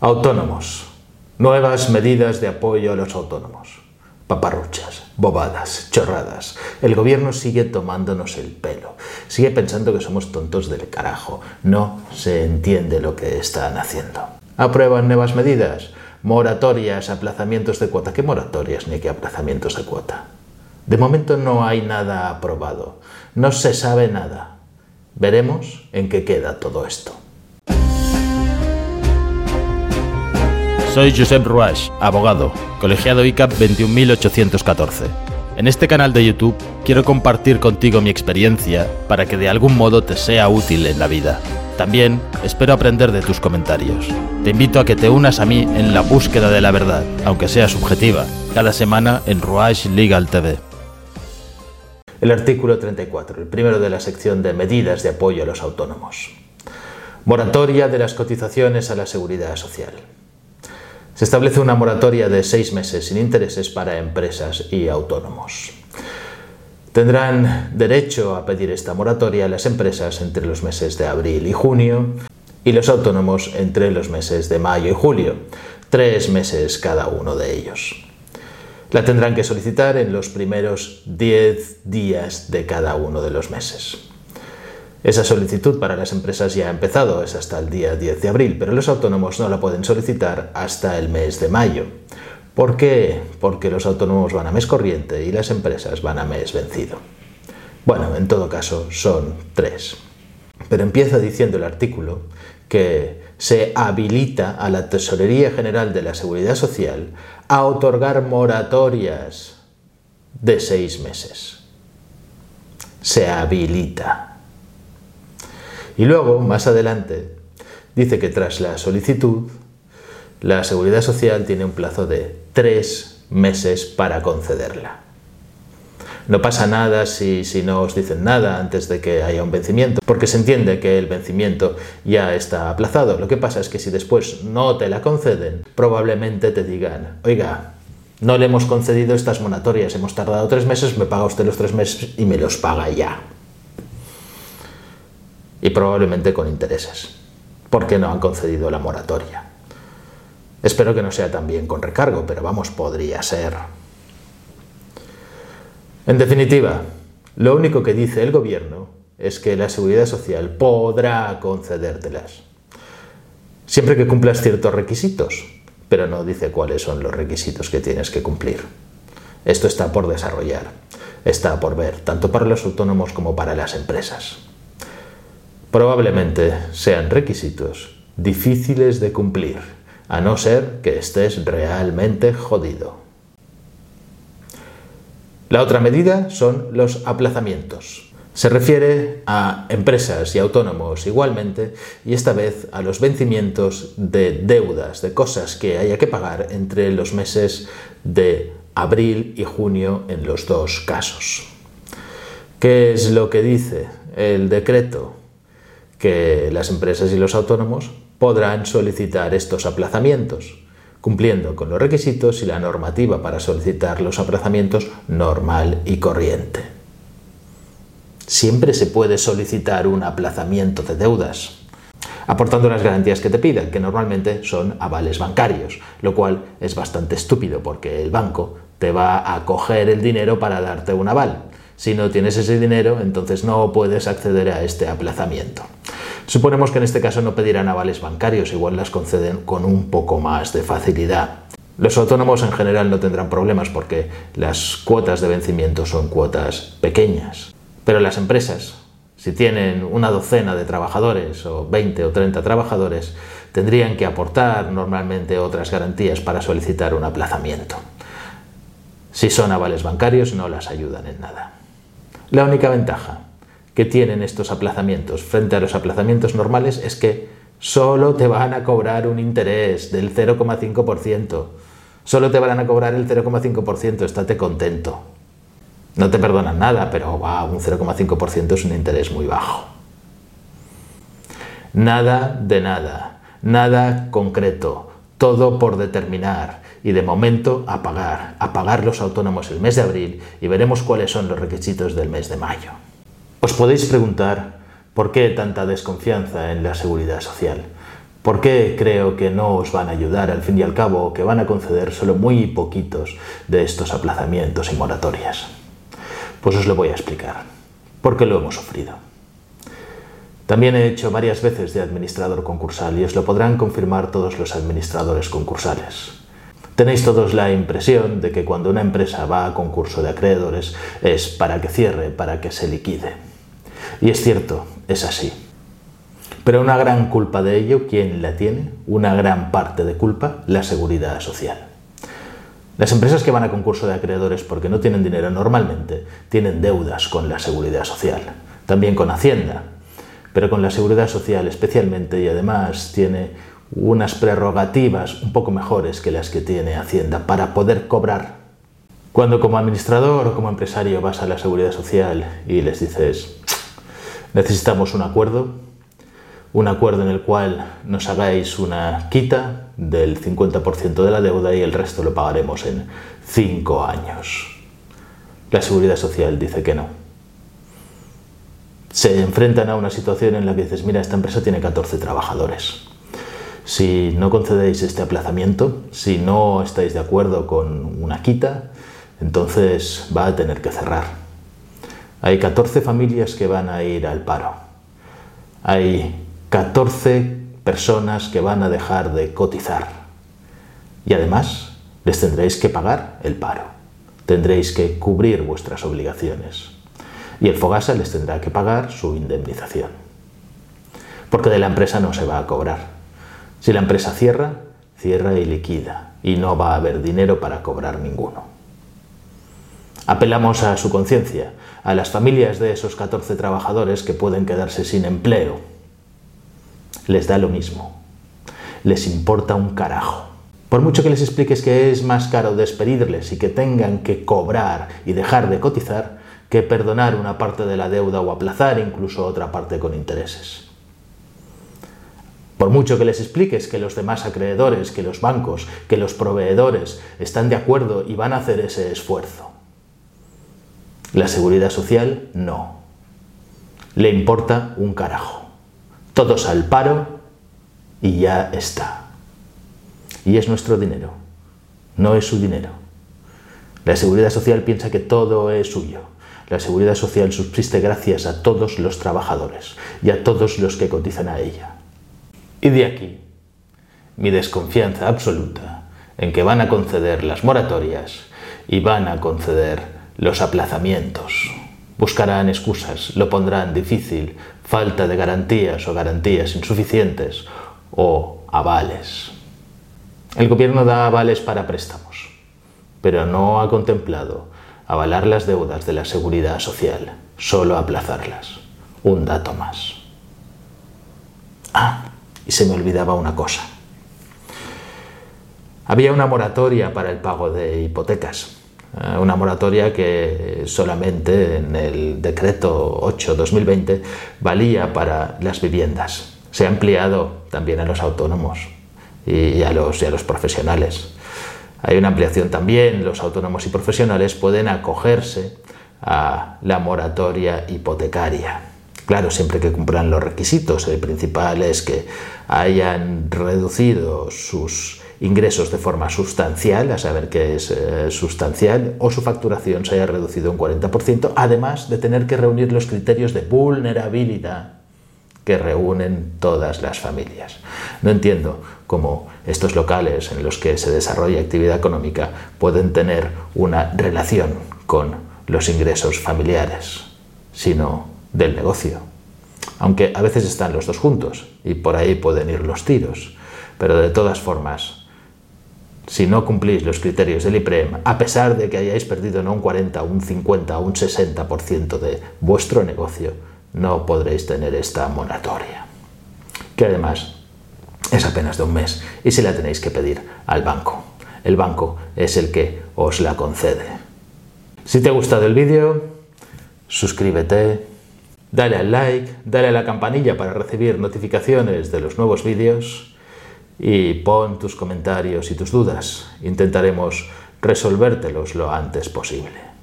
Autónomos. Nuevas medidas de apoyo a los autónomos. Paparruchas, bobadas, chorradas. El gobierno sigue tomándonos el pelo. Sigue pensando que somos tontos del carajo. No se entiende lo que están haciendo. Aprueban nuevas medidas. Moratorias, aplazamientos de cuota. ¿Qué moratorias ni qué aplazamientos de cuota? De momento no hay nada aprobado. No se sabe nada. Veremos en qué queda todo esto. Soy Josep Ruach, abogado, colegiado ICAP 21814. En este canal de YouTube quiero compartir contigo mi experiencia para que de algún modo te sea útil en la vida. También espero aprender de tus comentarios. Te invito a que te unas a mí en la búsqueda de la verdad, aunque sea subjetiva, cada semana en Ruach Legal TV. El artículo 34, el primero de la sección de medidas de apoyo a los autónomos. Moratoria de las cotizaciones a la seguridad social. Se establece una moratoria de seis meses sin intereses para empresas y autónomos. Tendrán derecho a pedir esta moratoria las empresas entre los meses de abril y junio y los autónomos entre los meses de mayo y julio, tres meses cada uno de ellos. La tendrán que solicitar en los primeros diez días de cada uno de los meses. Esa solicitud para las empresas ya ha empezado, es hasta el día 10 de abril, pero los autónomos no la pueden solicitar hasta el mes de mayo. ¿Por qué? Porque los autónomos van a mes corriente y las empresas van a mes vencido. Bueno, en todo caso son tres. Pero empieza diciendo el artículo que se habilita a la Tesorería General de la Seguridad Social a otorgar moratorias de seis meses. Se habilita. Y luego, más adelante, dice que tras la solicitud, la Seguridad Social tiene un plazo de tres meses para concederla. No pasa nada si, si, no os dicen nada antes de que haya un vencimiento, porque se entiende que el vencimiento ya está aplazado. Lo que pasa es que si después no te la conceden, probablemente te digan, oiga, no le hemos concedido estas monatorias, hemos tardado tres meses, me paga usted los tres meses y me los paga ya y probablemente con intereses, porque no han concedido la moratoria. Espero que no sea también con recargo, pero vamos, podría ser. En definitiva, lo único que dice el gobierno es que la seguridad social podrá concedértelas, siempre que cumplas ciertos requisitos, pero no dice cuáles son los requisitos que tienes que cumplir. Esto está por desarrollar, está por ver, tanto para los autónomos como para las empresas probablemente sean requisitos difíciles de cumplir, a no ser que estés realmente jodido. La otra medida son los aplazamientos. Se refiere a empresas y autónomos igualmente y esta vez a los vencimientos de deudas, de cosas que haya que pagar entre los meses de abril y junio en los dos casos. ¿Qué es lo que dice el decreto? Que las empresas y los autónomos podrán solicitar estos aplazamientos, cumpliendo con los requisitos y la normativa para solicitar los aplazamientos normal y corriente. Siempre se puede solicitar un aplazamiento de deudas, aportando las garantías que te pidan, que normalmente son avales bancarios, lo cual es bastante estúpido porque el banco te va a coger el dinero para darte un aval. Si no tienes ese dinero, entonces no puedes acceder a este aplazamiento. Suponemos que en este caso no pedirán avales bancarios, igual las conceden con un poco más de facilidad. Los autónomos en general no tendrán problemas porque las cuotas de vencimiento son cuotas pequeñas. Pero las empresas, si tienen una docena de trabajadores o 20 o 30 trabajadores, tendrían que aportar normalmente otras garantías para solicitar un aplazamiento. Si son avales bancarios no las ayudan en nada. La única ventaja que tienen estos aplazamientos frente a los aplazamientos normales es que solo te van a cobrar un interés del 0,5%. Solo te van a cobrar el 0,5%, estate contento. No te perdonan nada, pero va, un 0,5% es un interés muy bajo. Nada de nada, nada concreto, todo por determinar y de momento a pagar, a pagar los autónomos el mes de abril y veremos cuáles son los requisitos del mes de mayo. Os podéis preguntar por qué tanta desconfianza en la seguridad social. ¿Por qué creo que no os van a ayudar al fin y al cabo, que van a conceder solo muy poquitos de estos aplazamientos y moratorias? Pues os lo voy a explicar, porque lo hemos sufrido. También he hecho varias veces de administrador concursal y os lo podrán confirmar todos los administradores concursales. Tenéis todos la impresión de que cuando una empresa va a concurso de acreedores es para que cierre, para que se liquide. Y es cierto, es así. Pero una gran culpa de ello, ¿quién la tiene? Una gran parte de culpa, la seguridad social. Las empresas que van a concurso de acreedores porque no tienen dinero normalmente tienen deudas con la seguridad social, también con Hacienda, pero con la seguridad social especialmente y además tiene unas prerrogativas un poco mejores que las que tiene Hacienda para poder cobrar. Cuando como administrador o como empresario vas a la seguridad social y les dices necesitamos un acuerdo, un acuerdo en el cual nos hagáis una quita del 50% de la deuda y el resto lo pagaremos en 5 años. La seguridad social dice que no. Se enfrentan a una situación en la que dices, mira, esta empresa tiene 14 trabajadores. Si no concedéis este aplazamiento, si no estáis de acuerdo con una quita, entonces va a tener que cerrar. Hay 14 familias que van a ir al paro. Hay 14 personas que van a dejar de cotizar. Y además les tendréis que pagar el paro. Tendréis que cubrir vuestras obligaciones. Y el Fogasa les tendrá que pagar su indemnización. Porque de la empresa no se va a cobrar. Si la empresa cierra, cierra y liquida. Y no va a haber dinero para cobrar ninguno. Apelamos a su conciencia, a las familias de esos 14 trabajadores que pueden quedarse sin empleo les da lo mismo. Les importa un carajo. Por mucho que les expliques que es más caro despedirles y que tengan que cobrar y dejar de cotizar, que perdonar una parte de la deuda o aplazar incluso otra parte con intereses. Por mucho que les expliques que los demás acreedores, que los bancos, que los proveedores están de acuerdo y van a hacer ese esfuerzo. La seguridad social no. Le importa un carajo todos al paro y ya está. Y es nuestro dinero, no es su dinero. La seguridad social piensa que todo es suyo. La seguridad social subsiste gracias a todos los trabajadores y a todos los que cotizan a ella. Y de aquí mi desconfianza absoluta en que van a conceder las moratorias y van a conceder los aplazamientos. Buscarán excusas, lo pondrán difícil, falta de garantías o garantías insuficientes o avales. El gobierno da avales para préstamos, pero no ha contemplado avalar las deudas de la seguridad social, solo aplazarlas. Un dato más. Ah, y se me olvidaba una cosa. Había una moratoria para el pago de hipotecas eh, una moratoria que solamente en el decreto 8-2020 valía para las viviendas. Se ha ampliado también a los autónomos y a los, y a los profesionales. Hay una ampliación también, los autónomos y profesionales pueden acogerse a la moratoria hipotecaria. Claro, siempre que cumplan los requisitos. El principal es que hayan reducido sus ingresos de forma sustancial, a saber qué es eh, sustancial, o su facturación se haya reducido un 40%, además de tener que reunir los criterios de vulnerabilidad que reúnen todas las familias. No entiendo cómo estos locales en los que se desarrolla actividad económica pueden tener una relación con los ingresos familiares, sino del negocio. Aunque a veces están los dos juntos y por ahí pueden ir los tiros, pero de todas formas si no cumplís los criterios del IPREM, a pesar de que hayáis perdido no un 40, un 50 o un 60% de vuestro negocio, no podréis tener esta moratoria. Que además es apenas de un mes y se la tenéis que pedir al banco. El banco es el que os la concede. Si te ha gustado el vídeo, suscríbete, dale al like, dale a la campanilla para recibir notificaciones de los nuevos vídeos y pon tus comentarios y tus dudas. Intentaremos resolvértelos lo antes posible.